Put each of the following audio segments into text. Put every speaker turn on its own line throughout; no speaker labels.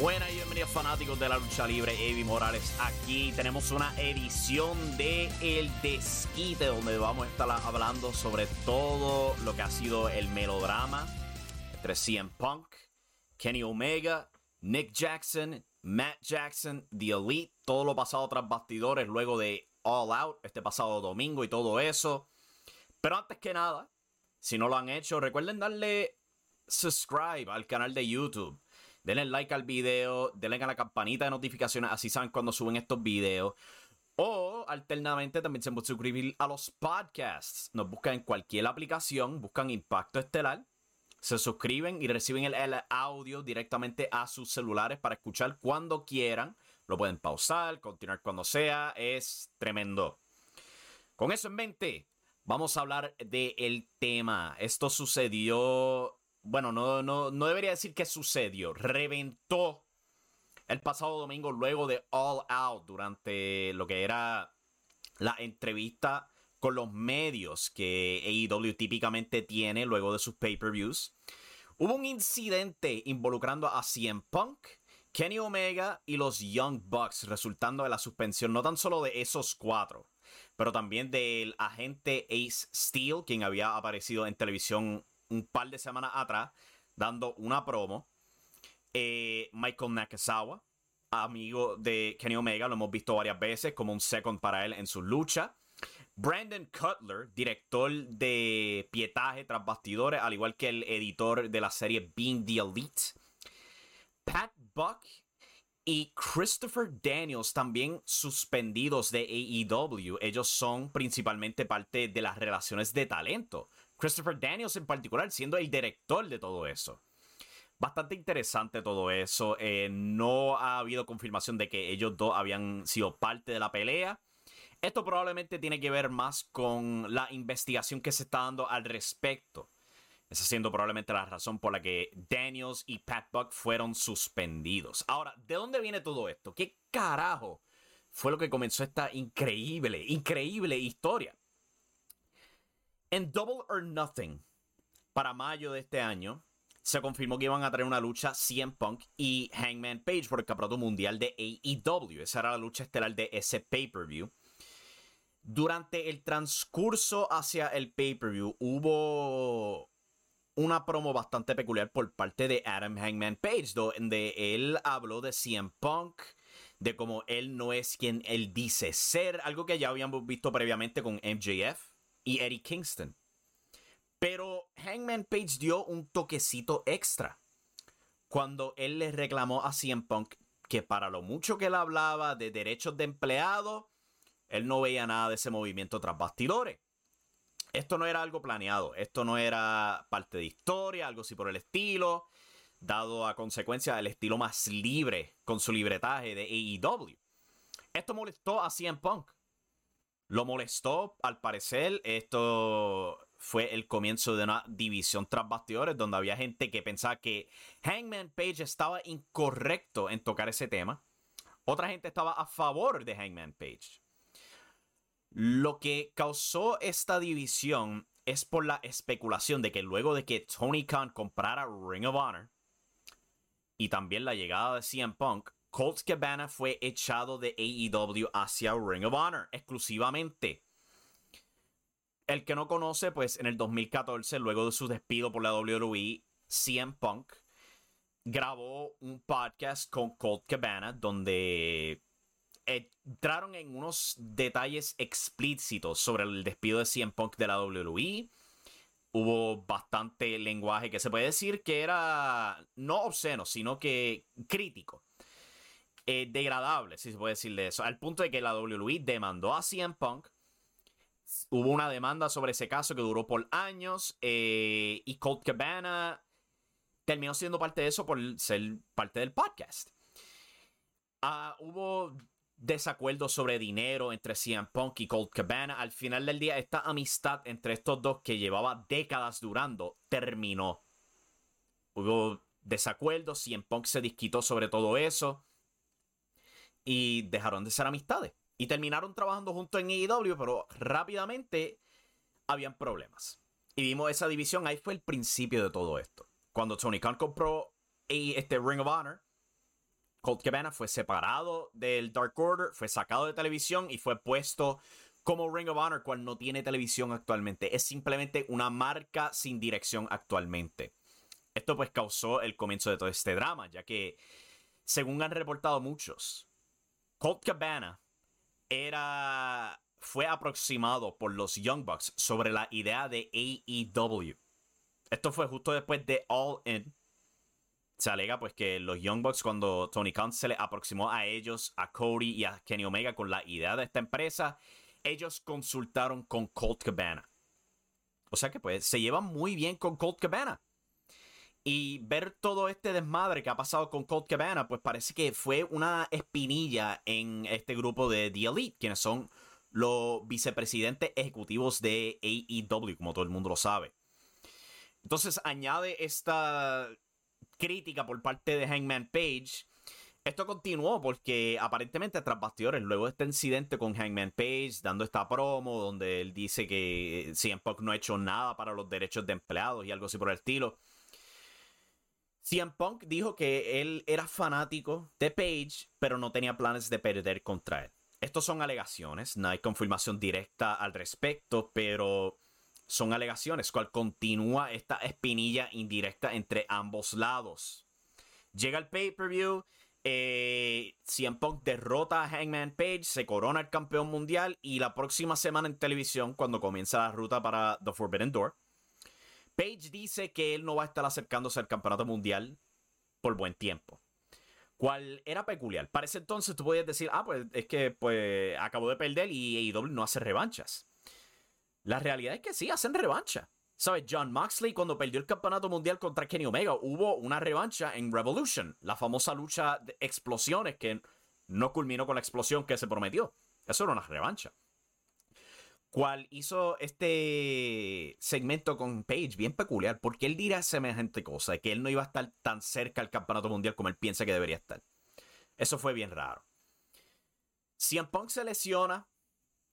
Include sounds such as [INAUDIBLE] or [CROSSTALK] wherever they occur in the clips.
Buenas y bienvenidos fanáticos de la lucha libre, Evi Morales. Aquí tenemos una edición de El Desquite, donde vamos a estar hablando sobre todo lo que ha sido el melodrama entre CM Punk, Kenny Omega, Nick Jackson, Matt Jackson, The Elite, todo lo pasado tras bastidores luego de All Out este pasado domingo y todo eso. Pero antes que nada, si no lo han hecho, recuerden darle subscribe al canal de YouTube denle like al video, denle a la campanita de notificaciones, así saben cuando suben estos videos. O alternamente también se pueden suscribir a los podcasts. Nos buscan en cualquier aplicación, buscan Impacto Estelar, se suscriben y reciben el, el audio directamente a sus celulares para escuchar cuando quieran. Lo pueden pausar, continuar cuando sea. Es tremendo. Con eso en mente, vamos a hablar del tema. Esto sucedió bueno, no, no, no debería decir que sucedió, reventó el pasado domingo luego de All Out durante lo que era la entrevista con los medios que AEW típicamente tiene luego de sus pay-per-views. Hubo un incidente involucrando a CM Punk, Kenny Omega y los Young Bucks, resultando de la suspensión no tan solo de esos cuatro, pero también del agente Ace Steel, quien había aparecido en televisión un par de semanas atrás dando una promo. Eh, Michael Nakazawa, amigo de Kenny Omega, lo hemos visto varias veces como un second para él en su lucha. Brandon Cutler, director de pietaje tras bastidores, al igual que el editor de la serie Being the Elite. Pat Buck y Christopher Daniels también suspendidos de AEW. Ellos son principalmente parte de las relaciones de talento. Christopher Daniels en particular siendo el director de todo eso. Bastante interesante todo eso. Eh, no ha habido confirmación de que ellos dos habían sido parte de la pelea. Esto probablemente tiene que ver más con la investigación que se está dando al respecto. Esa siendo probablemente la razón por la que Daniels y Pat Buck fueron suspendidos. Ahora, ¿de dónde viene todo esto? ¿Qué carajo fue lo que comenzó esta increíble, increíble historia? En Double or Nothing, para mayo de este año, se confirmó que iban a traer una lucha CM Punk y Hangman Page por el campeonato mundial de AEW. Esa era la lucha estelar de ese pay-per-view. Durante el transcurso hacia el pay-per-view hubo una promo bastante peculiar por parte de Adam Hangman Page, donde él habló de CM Punk, de cómo él no es quien él dice ser, algo que ya habíamos visto previamente con MJF y Eddie Kingston. Pero Hangman Page dio un toquecito extra cuando él le reclamó a CM Punk que para lo mucho que él hablaba de derechos de empleado, él no veía nada de ese movimiento tras bastidores. Esto no era algo planeado, esto no era parte de historia, algo así por el estilo, dado a consecuencia del estilo más libre con su libretaje de AEW. Esto molestó a CM Punk, lo molestó, al parecer, esto fue el comienzo de una división tras bastidores donde había gente que pensaba que Hangman Page estaba incorrecto en tocar ese tema. Otra gente estaba a favor de Hangman Page. Lo que causó esta división es por la especulación de que luego de que Tony Khan comprara Ring of Honor y también la llegada de CM Punk, Colt Cabana fue echado de AEW hacia Ring of Honor exclusivamente. El que no conoce, pues en el 2014, luego de su despido por la WWE, CM Punk grabó un podcast con Colt Cabana donde entraron en unos detalles explícitos sobre el despido de CM Punk de la WWE. hubo bastante lenguaje que se puede decir que era no obsceno, sino que crítico. Eh, degradable, si se puede decir de eso. Al punto de que la WWE demandó a CM Punk. Hubo una demanda sobre ese caso que duró por años. Eh, y Colt Cabana terminó siendo parte de eso por ser parte del podcast. Ah, hubo desacuerdos sobre dinero entre CM Punk y Colt Cabana. Al final del día, esta amistad entre estos dos que llevaba décadas durando terminó. Hubo desacuerdos, CM Punk se disquitó sobre todo eso y dejaron de ser amistades. Y terminaron trabajando juntos en AEW, pero rápidamente habían problemas. Y vimos esa división, ahí fue el principio de todo esto. Cuando Tony Khan compró este Ring of Honor, Colt Cabana fue separado del Dark Order, fue sacado de televisión y fue puesto como Ring of Honor, cual no tiene televisión actualmente. Es simplemente una marca sin dirección actualmente. Esto pues causó el comienzo de todo este drama, ya que, según han reportado muchos, Colt Cabana era, fue aproximado por los Young Bucks sobre la idea de AEW. Esto fue justo después de All In, se alega pues que los Young Bucks cuando Tony Khan se le aproximó a ellos, a Cody y a Kenny Omega con la idea de esta empresa, ellos consultaron con Colt Cabana. O sea que pues se llevan muy bien con Colt Cabana. Y ver todo este desmadre que ha pasado con Colt Cabana, pues parece que fue una espinilla en este grupo de The Elite, quienes son los vicepresidentes ejecutivos de AEW, como todo el mundo lo sabe. Entonces añade esta crítica por parte de Hangman Page. Esto continuó porque aparentemente tras bastidores, luego de este incidente con Hangman Page, dando esta promo donde él dice que CM Punk no ha hecho nada para los derechos de empleados y algo así por el estilo. CM Punk dijo que él era fanático de Page, pero no tenía planes de perder contra él. Estos son alegaciones, no hay confirmación directa al respecto, pero son alegaciones, cual continúa esta espinilla indirecta entre ambos lados. Llega el pay-per-view, eh, Punk derrota a Hangman Page, se corona el campeón mundial y la próxima semana en televisión, cuando comienza la ruta para The Forbidden Door, Page dice que él no va a estar acercándose al campeonato mundial por buen tiempo. Cual era peculiar. Para ese entonces tú podías decir, ah, pues es que pues acabó de perder y AEW no hace revanchas. La realidad es que sí, hacen revancha. ¿Sabes? John Moxley, cuando perdió el campeonato mundial contra Kenny Omega, hubo una revancha en Revolution, la famosa lucha de explosiones que no culminó con la explosión que se prometió. Eso era una revancha. Cual hizo este segmento con Page bien peculiar, porque él dirá semejante cosa, que él no iba a estar tan cerca al campeonato mundial como él piensa que debería estar. Eso fue bien raro. CM Punk se lesiona,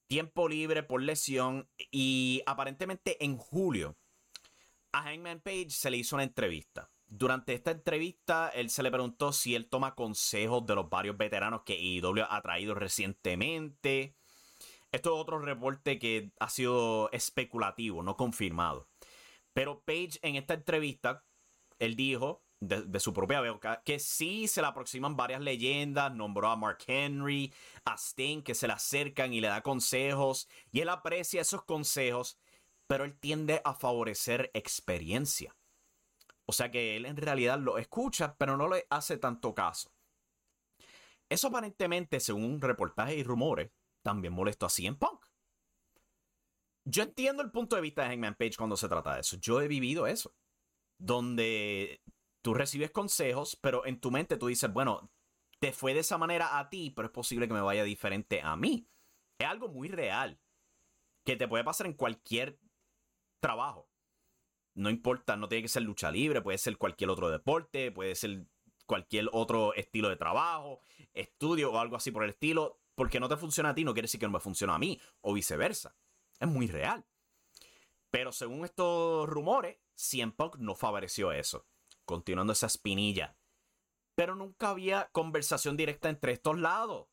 tiempo libre por lesión y aparentemente en julio a Hangman Page se le hizo una entrevista. Durante esta entrevista, él se le preguntó si él toma consejos de los varios veteranos que IW ha traído recientemente. Esto es otro reporte que ha sido especulativo, no confirmado. Pero Page en esta entrevista, él dijo de, su propia boca, que sí se le aproximan varias leyendas, nombró a Mark Henry, a Sting, que se le acercan y le da consejos, y él aprecia esos consejos, pero él tiende a favorecer experiencia. O sea que él en realidad lo escucha, pero no le hace tanto caso. Eso aparentemente, según un reportaje y rumores, también molestó a CM Punk. Yo entiendo el punto de vista de Hangman Page cuando se trata de eso. Yo he vivido eso. Donde tú recibes consejos, pero en tu mente tú dices, bueno, te fue de esa manera a ti, pero es posible que me vaya diferente a mí. Es algo muy real, que te puede pasar en cualquier trabajo. No importa, no tiene que ser lucha libre, puede ser cualquier otro deporte, puede ser cualquier otro estilo de trabajo, estudio o algo así por el estilo. Porque no te funciona a ti, no quiere decir que no me funciona a mí, o viceversa. Es muy real. Pero según estos rumores, CM Punk no favoreció eso continuando esa espinilla. Pero nunca había conversación directa entre estos lados.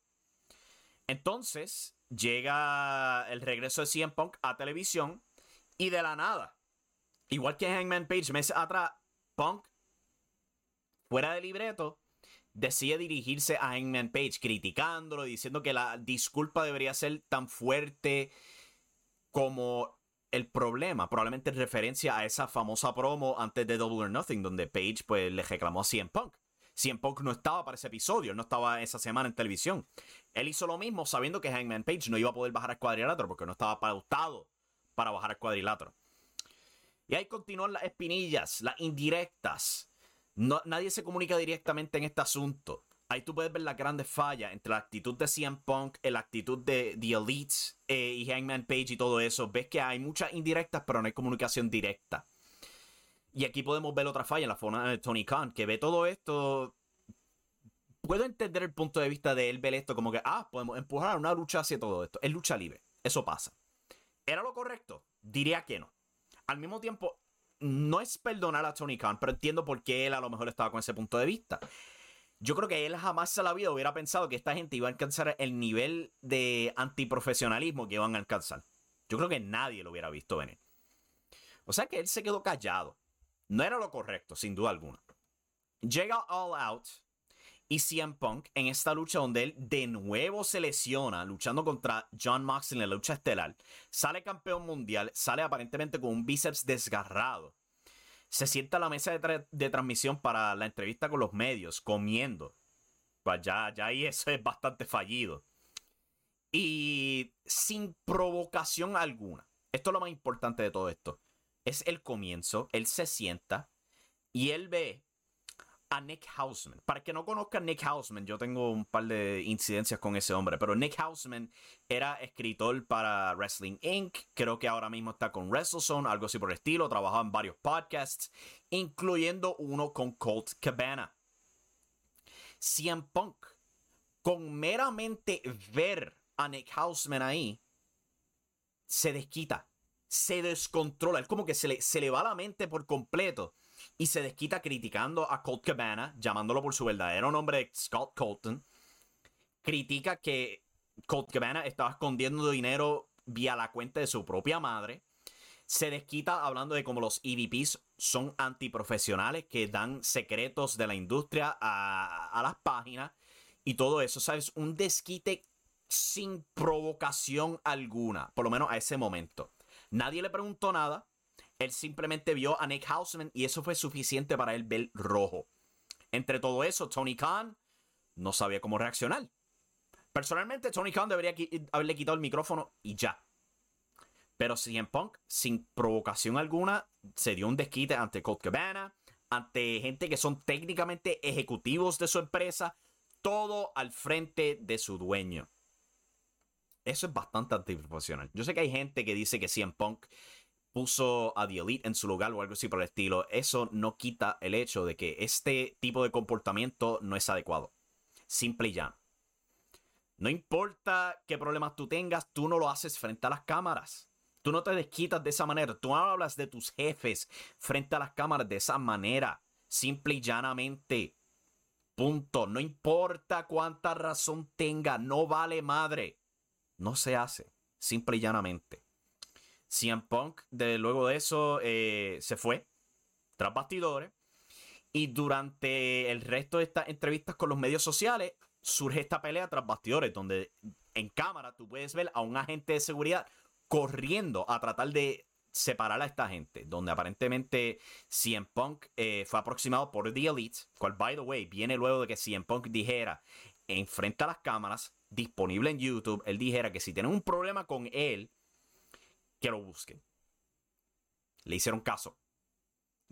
Entonces llega el regreso de CM Punk a televisión y de la nada, igual que Hangman Page meses atrás, Punk, fuera de libreto, decide dirigirse a Hangman Page, criticándolo, diciendo que la disculpa debería ser tan fuerte como el problema, probablemente en referencia a esa famosa promo antes de Double or Nothing, donde Page pues le reclamó a CM Punk. CM Punk no estaba para ese episodio, no estaba esa semana en televisión. Él hizo lo mismo sabiendo que Hangman Page no iba a poder bajar al cuadrilátero porque no estaba pautado para bajar al cuadrilátero. Y ahí continúan las espinillas, las indirectas. No, nadie se comunica directamente en este asunto. Ahí tú puedes ver la grandes fallas entre la actitud de CM Punk, la actitud de The Elites eh, y Hangman Page y todo eso. Ves que hay muchas indirectas, pero no hay comunicación directa. Y aquí podemos ver otra falla en la forma de Tony Khan, que ve todo esto. Puedo entender el punto de vista de él ver esto como que, ah, podemos empujar una lucha hacia todo esto. Es lucha libre. Eso pasa. ¿Era lo correcto? Diría que no. Al mismo tiempo, no es perdonar a Tony Khan, pero entiendo por qué él a lo mejor estaba con ese punto de vista. Yo creo que él jamás en la vida hubiera pensado que esta gente iba a alcanzar el nivel de antiprofesionalismo que iban a alcanzar. Yo creo que nadie lo hubiera visto venir. O sea que él se quedó callado. No era lo correcto, sin duda alguna. Llega All Out y CM Punk en esta lucha donde él de nuevo se lesiona luchando contra John Moxley en la lucha estelar. Sale campeón mundial, sale aparentemente con un bíceps desgarrado se sienta a la mesa de, transmisión para la entrevista con los medios, comiendo. Pues ya, ya ahí [LAUGHS] eso es bastante fallido. Y sin provocación alguna. Esto es lo más importante de todo esto. Es el comienzo. Él se sienta y él ve a Nick Hausman. Para que no conozca a Nick Hausman, yo tengo un par de incidencias con ese hombre, pero Nick Hausman era escritor para Wrestling Inc., creo que ahora mismo está con WrestleZone, algo así por el estilo, trabajaba en varios podcasts, incluyendo uno con Colt Cabana. CM Punk, con meramente ver a Nick Hausman ahí, se desquita, se descontrola, es como que se le, se le va la mente por completo y se desquita criticando a Colt Cabana, llamándolo por su verdadero nombre, Scott Colton. Critica que Colt Cabana estaba escondiendo dinero vía la cuenta de su propia madre. Se desquita hablando de cómo los EVPs son antiprofesionales que dan secretos de la industria a, a las páginas y todo eso, ¿sabes? Un desquite sin provocación alguna, por lo menos a ese momento. Nadie le preguntó nada, él simplemente vio a Nick Hausman y eso fue suficiente para él ver rojo. Entre todo eso, Tony Khan no sabía cómo reaccionar. Personalmente, Tony Khan debería haberle quitado el micrófono y ya. Pero CM Punk, sin provocación alguna, se dio un desquite ante Colt Cabana, ante gente que son técnicamente ejecutivos de su empresa, todo al frente de su dueño. Eso es bastante antiprofesional. Yo sé que hay gente que dice que CM Punk puso a The Elite en su lugar o algo así por el estilo, eso no quita el hecho de que este tipo de comportamiento no es adecuado. Simple y ya. No importa qué problemas tú tengas, tú no lo haces frente a las cámaras. Tú no te desquitas de esa manera. Tú no hablas de tus jefes frente a las cámaras de esa manera. Simple y llanamente. Punto. No importa cuánta razón tenga. No vale madre. No se hace. Simple y llanamente. CM Punk, de, luego de eso, eh, se fue tras bastidores. Y durante el resto de estas entrevistas con los medios sociales, surge esta pelea tras bastidores, donde en cámara tú puedes ver a un agente de seguridad corriendo a tratar de separar a esta gente, donde aparentemente CM Punk eh, fue aproximado por The Elite, cual, by the way, viene luego de que CM Punk dijera, enfrente a las cámaras, disponible en YouTube, él dijera que si tienen un problema con él, que lo busquen. Le hicieron caso.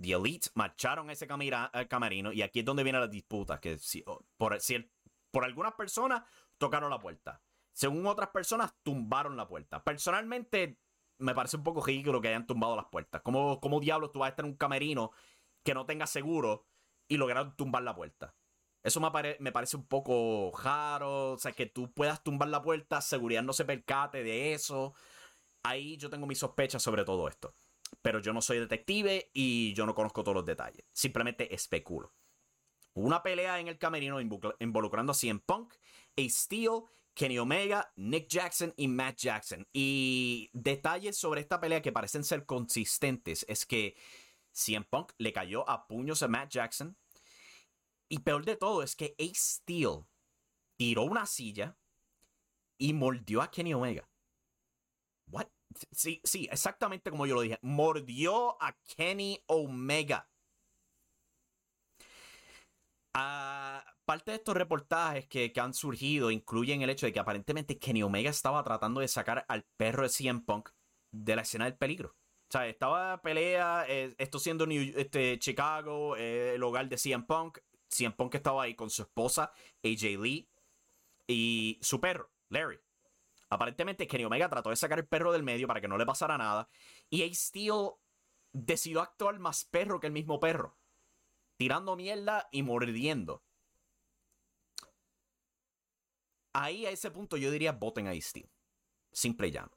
The Elite marcharon ese camerino y aquí es donde viene la disputa. Que si, por, si por algunas personas tocaron la puerta. Según otras personas, tumbaron la puerta. Personalmente, me parece un poco ridículo que hayan tumbado las puertas. ¿Cómo, cómo diablos tú vas a estar en un camerino que no tenga seguro y lograron tumbar la puerta? Eso me, me, parece un poco raro. O sea, que tú puedas tumbar la puerta, seguridad no se percate de eso ahí yo tengo mis sospechas sobre todo esto. Pero yo no soy detective y yo no conozco todos los detalles. Simplemente especulo. Una pelea en el camerino involucrando a CM Punk, A Steel, Kenny Omega, Nick Jackson y Matt Jackson. Y detalles sobre esta pelea que parecen ser consistentes es que CM Punk le cayó a puños a Matt Jackson. Y peor de todo es que A Steel tiró una silla y mordió a Kenny Omega. Sí, sí, exactamente como yo lo dije. Mordió a Kenny Omega. Ah, parte de estos reportajes que, han surgido incluyen el hecho de que aparentemente Kenny Omega estaba tratando de sacar al perro de CM Punk de la escena del peligro. O sea, estaba pelea, eh, esto siendo este, Chicago, eh, el hogar de CM Punk. CM Punk estaba ahí con su esposa, AJ Lee, y su perro, Larry. Aparentemente Kenny Omega trató de sacar el perro del medio para que no le pasara nada. Y Ace Steel decidió actuar más perro que el mismo perro tirando mierda y mordiendo. Ahí a ese punto yo diría voten a Steel. Simple y llano.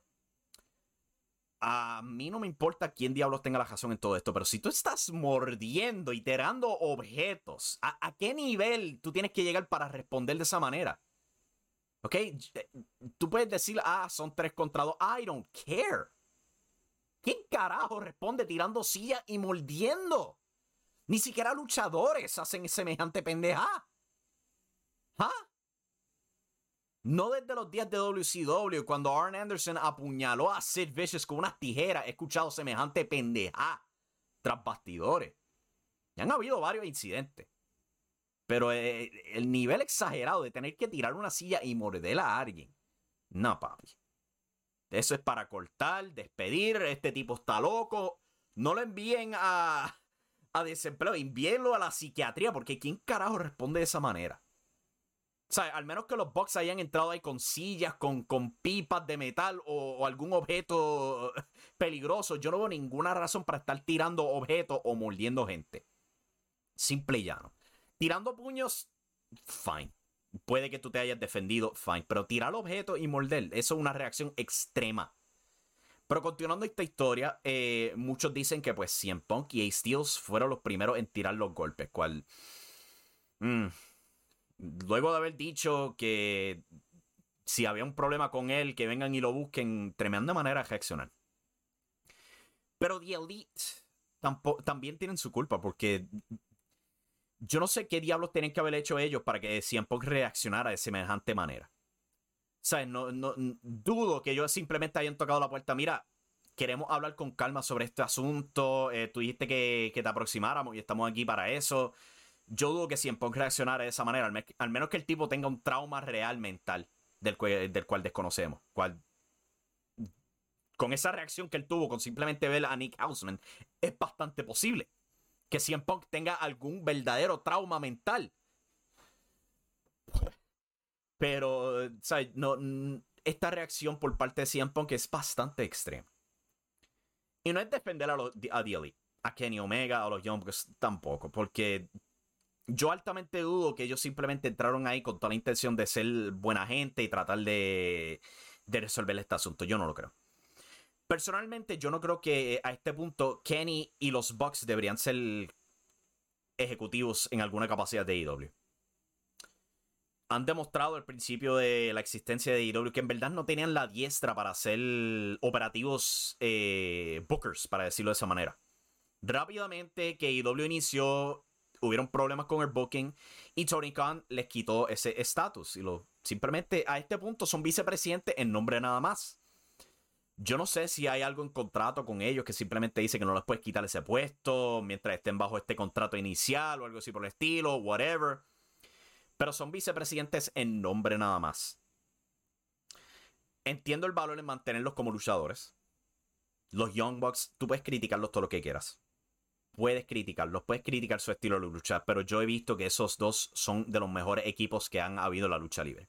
A mí no me importa quién diablos tenga la razón en todo esto, pero si tú estás mordiendo y tirando objetos, ¿a, qué nivel tú tienes que llegar para responder de esa manera? ¿Ok? Eh, tú puedes decir, ah, son tres contra dos. I don't care. ¿Quién carajo responde tirando silla y mordiendo? Ni siquiera luchadores hacen semejante pendeja. ¿Ah? No desde los días de WCW, cuando Arn Anderson apuñaló a Sid Vicious con unas tijeras, he escuchado semejante pendeja tras bastidores. Y han habido varios incidentes. Pero eh, el nivel exagerado de tener que tirar una silla y morderla a alguien. No, papi. Eso es para cortar, despedir. Este tipo está loco. No lo envíen a, a desempleo, envíenlo a la psiquiatría, porque ¿quién carajo responde de esa manera? O sea, al menos que los Bucks hayan entrado ahí con sillas, con, con pipas de metal o, algún objeto peligroso. Yo no veo ninguna razón para estar tirando objetos o mordiendo gente. Simple y llano. Tirando puños, fine. Puede que tú te hayas defendido, fine. Pero tirar objetos y morder, eso es una reacción extrema. Pero continuando esta historia, eh, muchos dicen que pues CM Punk y Ace Steels fueron los primeros en tirar los golpes. Mm, luego de haber dicho que si había un problema con él, que vengan y lo busquen, tremenda manera de reaccionar. Pero The Elite también tienen su culpa, porque yo no sé qué diablos tienen que haber hecho ellos para que CM Punk reaccionara de semejante manera. ¿sabes? No, dudo que ellos simplemente hayan tocado la puerta. Mira, queremos hablar con calma sobre este asunto. Eh, tú dijiste que, te aproximáramos y estamos aquí para eso. Yo dudo que si en Punk reaccionara de esa manera, al, menos que el tipo tenga un trauma real mental del, cual desconocemos. Con esa reacción que él tuvo con simplemente ver a Nick Hausman, es bastante posible que en Punk tenga algún verdadero trauma mental. Pero, ¿sabes? No, esta reacción por parte de CM Punk es bastante extrema. Y no es defender a, los, a a Kenny Omega, a los Young tampoco, porque yo altamente dudo que ellos simplemente entraron ahí con toda la intención de ser buena gente y tratar de, de resolver este asunto. Yo no lo creo. Personalmente, yo no creo que a este punto Kenny y los Bucks deberían ser ejecutivos en alguna capacidad de IW han demostrado al principio de la existencia de IW que en verdad no tenían la diestra para hacer operativos eh, bookers, para decirlo de esa manera. Rápidamente que IW inició, hubieron problemas con el booking y Tony Khan les quitó ese estatus y lo simplemente a este punto son vicepresidentes en nombre nada más. Yo no sé si hay algo en contrato con ellos que simplemente dice que no les puedes quitar ese puesto mientras estén bajo este contrato inicial o algo así por el estilo, whatever pero son vicepresidentes en nombre nada más. Entiendo el valor en mantenerlos como luchadores. Los Young Bucks, tú puedes criticarlos todo lo que quieras. Puedes criticarlos, puedes criticar su estilo de lucha, pero yo he visto que esos dos son de los mejores equipos que han habido en la lucha libre.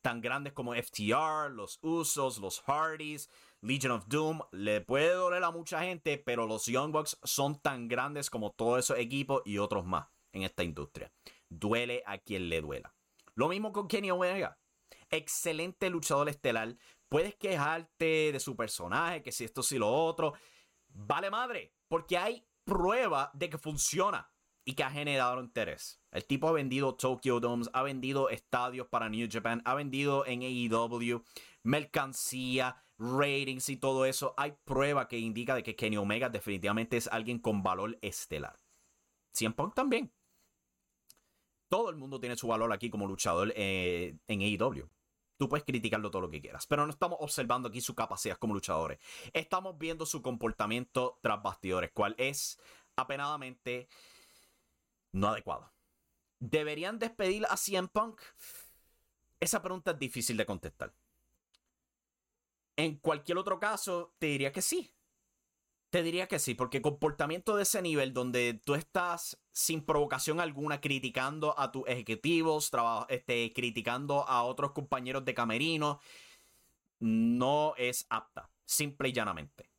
Tan grandes como FTR, los Usos, los Hardys, Legion of Doom, le puede doler a mucha gente, pero los Young Bucks son tan grandes como todos esos equipos y otros más en esta industria duele a quien le duela. Lo mismo con Kenny Omega. Excelente luchador estelar. Puedes quejarte de su personaje, que si esto, si lo otro. Vale madre, porque hay prueba de que funciona y que ha generado interés. El tipo ha vendido Tokyo Domes, ha vendido estadios para New Japan, ha vendido en AEW, mercancía, ratings y todo eso. Hay prueba que indica de que Kenny Omega definitivamente es alguien con valor estelar. Cien Punk también todo el mundo tiene su valor aquí como luchador eh, en AEW. Tú puedes criticarlo todo lo que quieras, pero no estamos observando aquí su capacidad como luchadores. Estamos viendo su comportamiento tras bastidores, cual es apenadamente no adecuado. ¿Deberían despedir a CM Punk? Esa pregunta es difícil de contestar. En cualquier otro caso, te diría que sí. Te diría que sí, porque comportamiento de ese nivel donde tú estás sin provocación alguna criticando a tus ejecutivos, este, criticando a otros compañeros de camerino, no es apta, simple y llanamente.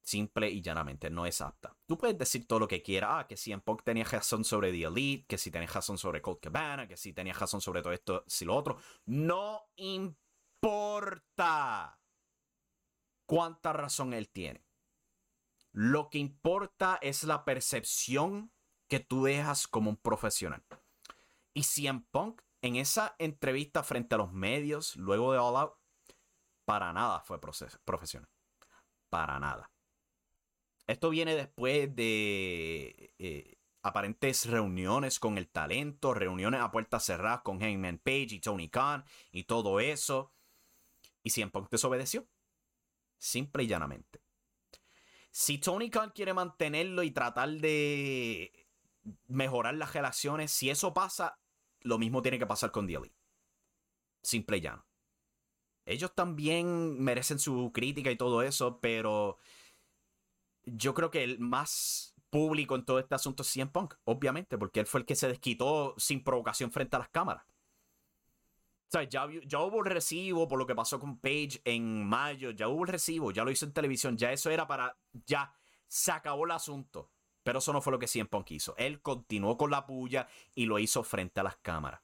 Simple y llanamente, no es apta. Tú puedes decir todo lo que quieras, ah, que si en Punk tenía razón sobre The Elite, que si tenía razón sobre Colt Cabana, que si tenía razón sobre todo esto, si lo otro. No importa cuánta razón él tiene lo que importa es la percepción que tú dejas como un profesional. Y en Punk, en esa entrevista frente a los medios, luego de All Out, para nada fue profesional. Para nada. Esto viene después de eh, aparentes reuniones con el talento, reuniones a puertas cerradas con Hangman Page y Tony Khan y todo eso. Y en Punk desobedeció. Simple y llanamente. Si Tony Khan quiere mantenerlo y tratar de mejorar las relaciones, si eso pasa, lo mismo tiene que pasar con The Simple y llano. Ellos también merecen su crítica y todo eso, pero yo creo que el más público en todo este asunto es CM Punk, obviamente, porque él fue el que se desquitó sin provocación frente a las cámaras. O ya, ya, hubo el recibo por lo que pasó con Page en mayo, ya hubo el recibo, ya lo hizo en televisión, ya eso era para, ya se acabó el asunto. Pero eso no fue lo que CM Punk hizo. Él continuó con la puya y lo hizo frente a las cámaras.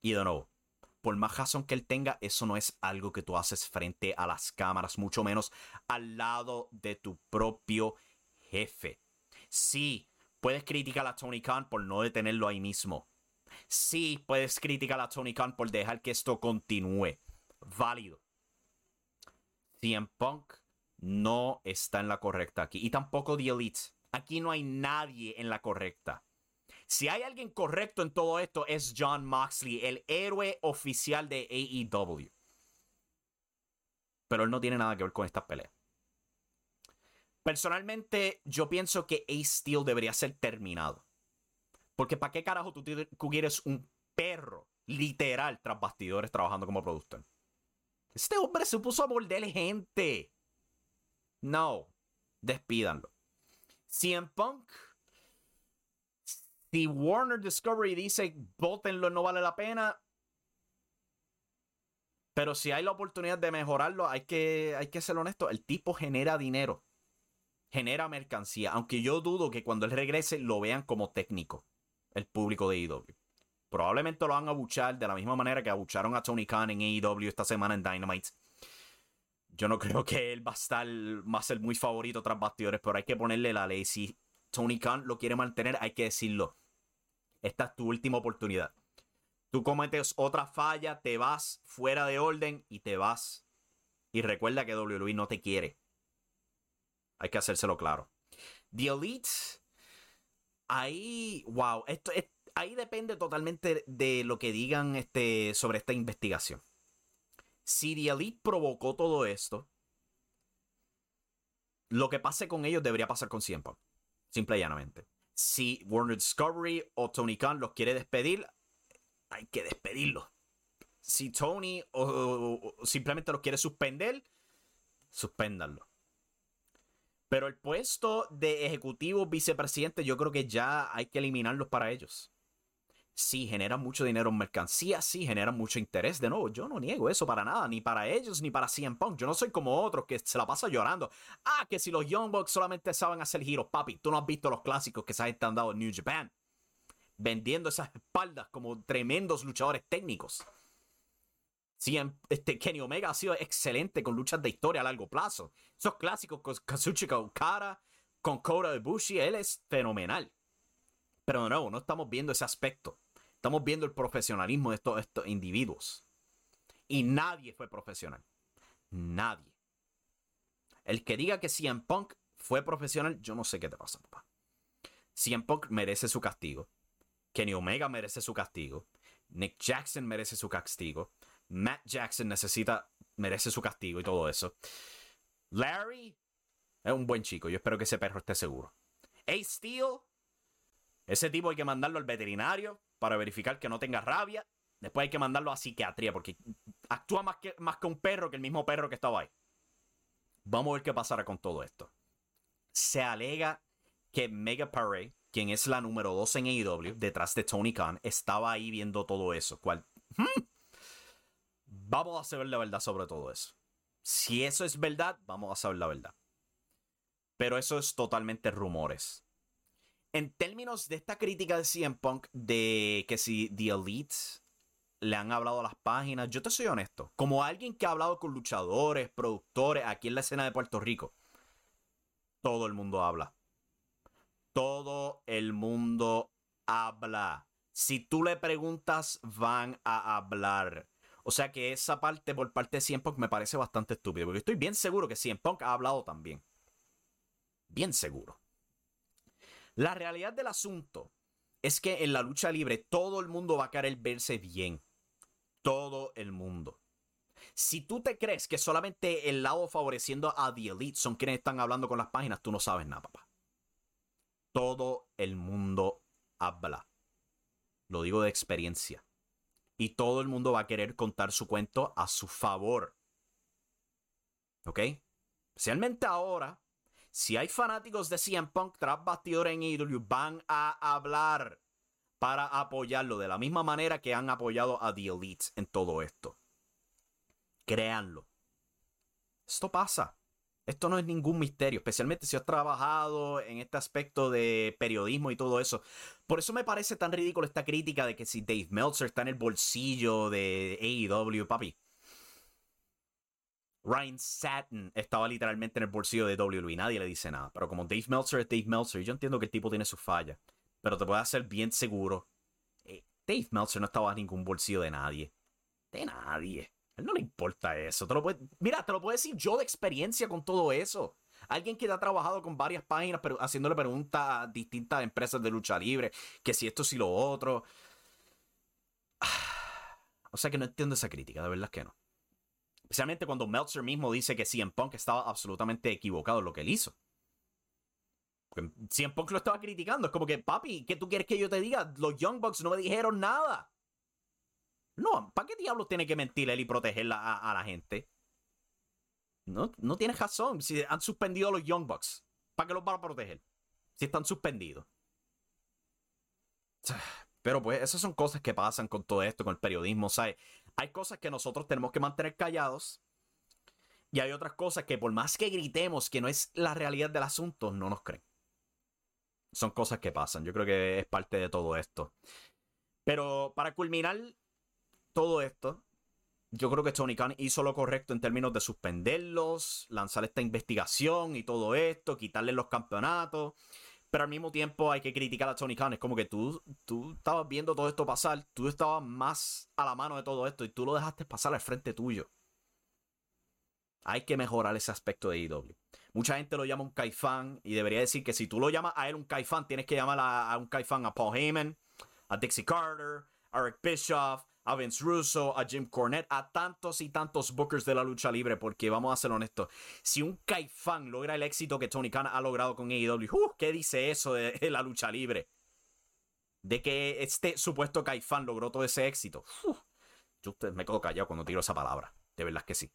Y de nuevo, por más razón que él tenga, eso no es algo que tú haces frente a las cámaras, mucho menos al lado de tu propio jefe. Sí, puedes criticar a Tony Khan por no detenerlo ahí mismo sí puedes criticar a Tony Khan por dejar que esto continúe. Válido. CM Punk no está en la correcta aquí. Y tampoco The Elite. Aquí no hay nadie en la correcta. Si hay alguien correcto en todo esto es John Moxley, el héroe oficial de AEW. Pero él no tiene nada que ver con esta pelea. Personalmente, yo pienso que Ace Steel debería ser terminado. Porque ¿para qué carajo tú, quieres un perro literal tras bastidores trabajando como productor? Este hombre se puso a morder gente. No, despídanlo. en Punk, si Warner Discovery dice votenlo, no vale la pena. Pero si hay la oportunidad de mejorarlo, hay que, hay que ser honesto. El tipo genera dinero, genera mercancía. Aunque yo dudo que cuando él regrese lo vean como técnico el público de AEW. Probablemente lo van a abuchar de la misma manera que abucharon a Tony Khan en AEW esta semana en Dynamite. Yo no [LAUGHS] creo que él va a estar, muy favorito tras bastidores, pero hay que ponerle la ley. Si Tony Khan lo quiere mantener, hay que decirlo. Esta es tu última oportunidad. Tú cometes otra falla, te vas fuera de orden y te vas. Y recuerda que WWE no te quiere. Hay que hacérselo claro. The Elite ahí, wow, esto ahí depende totalmente de lo que digan este, sobre esta investigación. Si The Elite provocó todo esto, lo que pase con ellos debería pasar con Siempre. Simple y llanamente. Si Warner Discovery o Tony Khan los quiere despedir, hay que despedirlos. Si Tony o, simplemente los quiere suspender, suspéndanlo. Pero el puesto de ejecutivo vicepresidente, yo creo que ya hay que eliminarlos para ellos. Sí, generan mucho dinero en mercancía, sí, generan mucho interés. De nuevo, yo no niego eso para nada, ni para ellos, ni para CM Punk. Yo no soy como otros que se la pasa llorando. Ah, que si los Young Bucks solamente saben hacer giros, papi, tú no has visto los clásicos que se han dado en New Japan. Vendiendo esas espaldas como tremendos luchadores técnicos. Sí, este, Kenny Omega ha sido excelente con luchas de historia a largo plazo. Esos clásicos con Kazuchika Okada, con Kota Ibushi, él es fenomenal. Pero de nuevo, no estamos viendo ese aspecto. Estamos viendo el profesionalismo de estos, estos individuos. Y nadie fue profesional. Nadie. El que diga que CM Punk fue profesional, yo no sé qué te pasa, papá. CM Punk merece su castigo. Kenny Omega merece su castigo. Nick Jackson merece su castigo. Matt Jackson necesita, merece su castigo y todo eso. Larry es un buen chico. Yo espero que ese perro esté seguro. Ace Steel, ese tipo hay que mandarlo al veterinario para verificar que no tenga rabia. Después hay que mandarlo a psiquiatría porque actúa más que, más que un perro que el mismo perro que estaba ahí. Vamos a ver qué pasará con todo esto. Se alega que Mega Parade, quien es la número 2 en AEW, detrás de Tony Khan, estaba ahí viendo todo eso. Cual, hmm, Vamos a saber la verdad sobre todo eso. Si eso es verdad, vamos a saber la verdad. Pero eso es totalmente rumores. En términos de esta crítica de CM Punk de que si The Elites le han hablado a las páginas, yo te soy honesto. Como alguien que ha hablado con luchadores, productores aquí en la escena de Puerto Rico, todo el mundo habla. Todo el mundo habla. Si tú le preguntas, van a hablar. O sea que esa parte por parte de CM Punk me parece bastante estúpido. Porque estoy bien seguro que CM Punk ha hablado también. Bien seguro. La realidad del asunto es que en la lucha libre todo el mundo va a querer verse bien. Todo el mundo. Si tú te crees que solamente el lado favoreciendo a The Elite son quienes están hablando con las páginas, tú no sabes nada, papá. Todo el mundo habla. Lo digo de experiencia y todo el mundo va a querer contar su cuento a su favor. ¿Ok? Especialmente ahora, si hay fanáticos de CM Punk tras bastidores en AEW, van a hablar para apoyarlo de la misma manera que han apoyado a The Elites en todo esto. Créanlo. Esto pasa. Esto no es ningún misterio, especialmente si has trabajado en este aspecto de periodismo y todo eso. Por eso me parece tan ridículo esta crítica de que si Dave Meltzer está en el bolsillo de AEW, papi. Ryan Satin estaba literalmente en el bolsillo de WWE nadie le dice nada. Pero como Dave Meltzer es Dave Meltzer, yo entiendo que el tipo tiene sus fallas. Pero te puedo hacer bien seguro. Eh, Dave Meltzer no estaba en ningún bolsillo de nadie. De nadie. No le importa eso. Te lo mira, te lo puedo decir yo de experiencia con todo eso. Alguien que ha trabajado con varias páginas, pero haciéndole preguntas a distintas empresas de lucha libre, que si esto, si lo otro. O sea que no entiendo esa crítica, de verdad que no. Especialmente cuando Meltzer mismo dice que CM Punk estaba absolutamente equivocado en lo que él hizo. CM Punk lo estaba criticando. Es como que, papi, ¿qué tú quieres que yo te diga? Los Young Bucks no me dijeron nada. No, ¿para qué diablos tiene que mentir él y proteger a, la gente? No, no tienes razón. Si han suspendido a los Young Bucks, ¿para qué los van a proteger? Si están suspendidos. Pero pues esas son cosas que pasan con todo esto, con el periodismo. ¿sabes? Hay cosas que nosotros tenemos que mantener callados. Y hay otras cosas que por más que gritemos que no es la realidad del asunto, no nos creen. Son cosas que pasan. Yo creo que es parte de todo esto. Pero para culminar todo esto, yo creo que Tony Khan hizo lo correcto en términos de suspenderlos, lanzar esta investigación y todo esto, quitarle los campeonatos. Pero al mismo tiempo hay que criticar a Tony Khan. Es como que tú, tú estabas viendo todo esto pasar, tú estabas más a la mano de todo esto y tú lo dejaste pasar al frente tuyo. Hay que mejorar ese aspecto de IW. Mucha gente lo llama un caifán y debería decir que si tú lo llamas a él un caifán, tienes que llamar a, a un caifán a Paul Heyman, a Dixie Carter, a Eric Bischoff, a Vince Russo, a Jim Cornette, a tantos y tantos bookers de la lucha libre, porque vamos a ser honestos, si un Kaifan logra el éxito que Tony Khan ha logrado con AEW, uh, ¿qué dice eso de, la lucha libre? De que este supuesto Kaifan logró todo ese éxito. Yo me quedo callado cuando tiro esa palabra, de verdad que sí.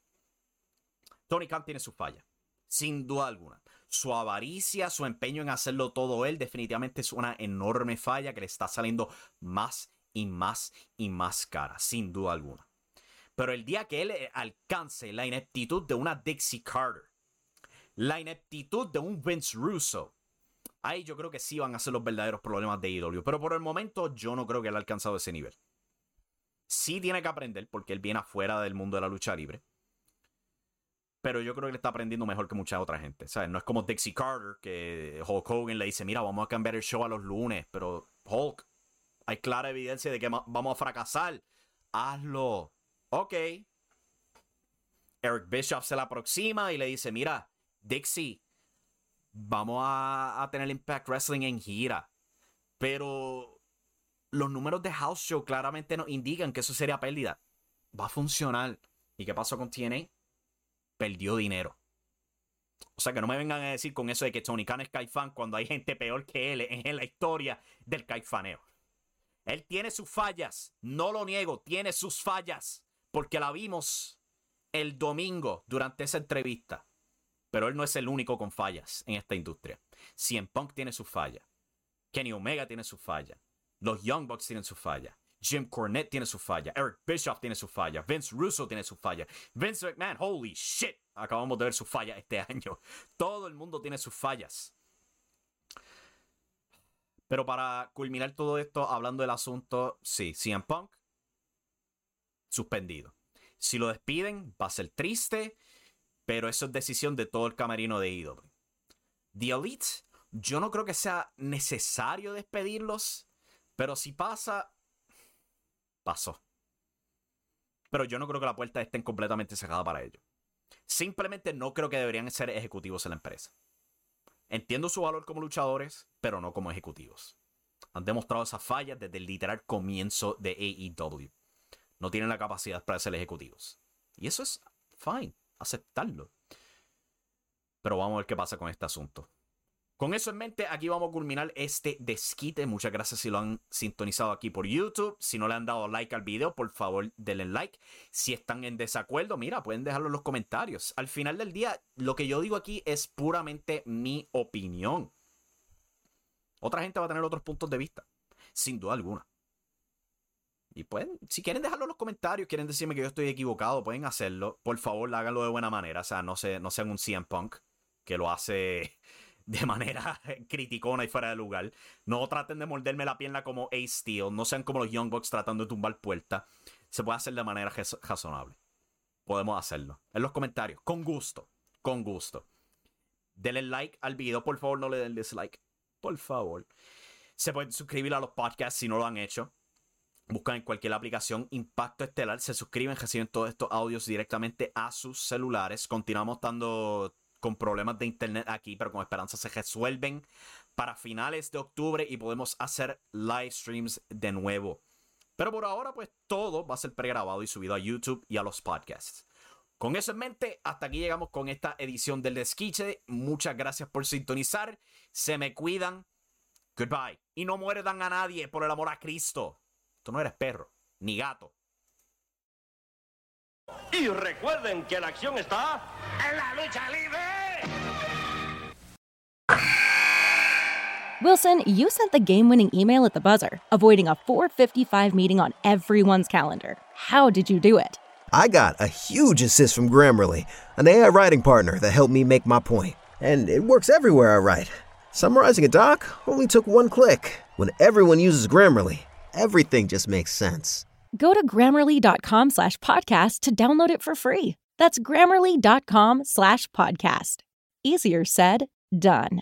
Tony Khan tiene sus fallas, sin duda alguna. Su avaricia, su empeño en hacerlo todo él, definitivamente es una enorme falla que le está saliendo más y más y más cara, sin duda alguna. Pero el día que él eh, alcance la ineptitud de una Dixie Carter, la ineptitud de un Vince Russo, ahí yo creo que sí van a ser los verdaderos problemas de IW. Pero por el momento yo no creo que él haya alcanzado ese nivel. Sí tiene que aprender porque él viene afuera del mundo de la lucha libre. Pero yo creo que él está aprendiendo mejor que mucha otra gente. ¿sabes? No es como Dixie Carter, que Hulk Hogan le dice, mira, vamos a cambiar el show a los lunes. Pero Hulk, hay clara evidencia de que vamos a fracasar. Hazlo. Ok. Eric Bischoff se la aproxima y le dice, mira, Dixie, vamos a, tener Impact Wrestling en gira. Pero los números de House Show claramente nos indican que eso sería pérdida. va a funcionar. ¿Y qué pasó con TNA? Perdió dinero. O sea, que no me vengan a decir con eso de que Tony Khan es caifán cuando hay gente peor que él en la historia del caifaneo. Él tiene sus fallas, no lo niego, tiene sus fallas, porque la vimos el domingo durante esa entrevista. Pero él no es el único con fallas en esta industria. CM Punk tiene sus fallas. Kenny Omega tiene sus fallas. Los Young Bucks tienen sus fallas. Jim Cornette tiene su falla. Eric Bischoff tiene su falla. Vince Russo tiene su falla. Vince McMahon, holy shit. Acabamos de ver su falla este [LAUGHS] año. Todo el mundo tiene sus fallas. Pero para culminar todo esto, hablando del asunto, sí, CM Punk, suspendido. Si lo despiden, va a ser triste, pero eso es decisión de todo el camerino de IW. The Elite, yo no creo que sea necesario despedirlos, pero si pasa, pasó. Pero yo no creo que la puerta esté completamente cerrada para ellos. Simplemente no creo que deberían ser ejecutivos en la empresa. Entiendo su valor como luchadores, pero no como ejecutivos. Han demostrado esas fallas desde el literal comienzo de AEW. No tienen la capacidad para ser ejecutivos. Y eso es fine, aceptarlo. Pero vamos a ver qué pasa con este asunto. Con eso en mente, aquí vamos a culminar este desquite. Muchas gracias si lo han sintonizado aquí por YouTube. Si no le han dado like al video, por favor denle like. Si están en desacuerdo, mira, pueden dejarlo en los comentarios. Al final del día, lo que yo digo aquí es puramente mi opinión. Otra gente va a tener otros puntos de vista, sin duda alguna. Y pueden, si quieren dejarlo en los comentarios, quieren decirme que yo estoy equivocado, pueden hacerlo. Por favor, háganlo de buena manera. O sea, no, se, no sean un CM Punk que lo hace de manera [LAUGHS] criticona y fuera de lugar. No traten de morderme la pierna como Ace Steel. No sean como los Young Bucks tratando de tumbar puertas. Se puede hacer de manera razonable. Podemos hacerlo. En los comentarios. Con gusto. Con gusto. Denle like al video. Por favor, no le den dislike. Por favor. Se pueden suscribir a los podcasts si no lo han hecho. Buscan en cualquier aplicación Impacto Estelar. Se suscriben, reciben todos estos audios directamente a sus celulares. Continuamos dando con problemas de internet aquí, pero con esperanza se resuelven para finales de octubre y podemos hacer live streams de nuevo. Pero por ahora, pues todo va a ser pregrabado y subido a YouTube y a los podcasts. Con eso en mente, hasta aquí llegamos con esta edición del Desquiche. Muchas gracias por sintonizar. Se me cuidan. Goodbye. Y no muerdan a nadie por el amor a Cristo. Tú no eres perro, ni gato.
Y recuerden que la acción está en la lucha libre.
Wilson, you sent the game-winning email at the buzzer, avoiding a 4:55 meeting on everyone's calendar. How did you do it?
I got a huge assist from Grammarly, an AI writing partner that helped me make my point. And it works everywhere I write. Summarizing a doc only took one click. When everyone uses Grammarly, everything just makes sense.
Go to grammarly.com slash podcast to download it for free. That's grammarly.com slash podcast. Easier said, done.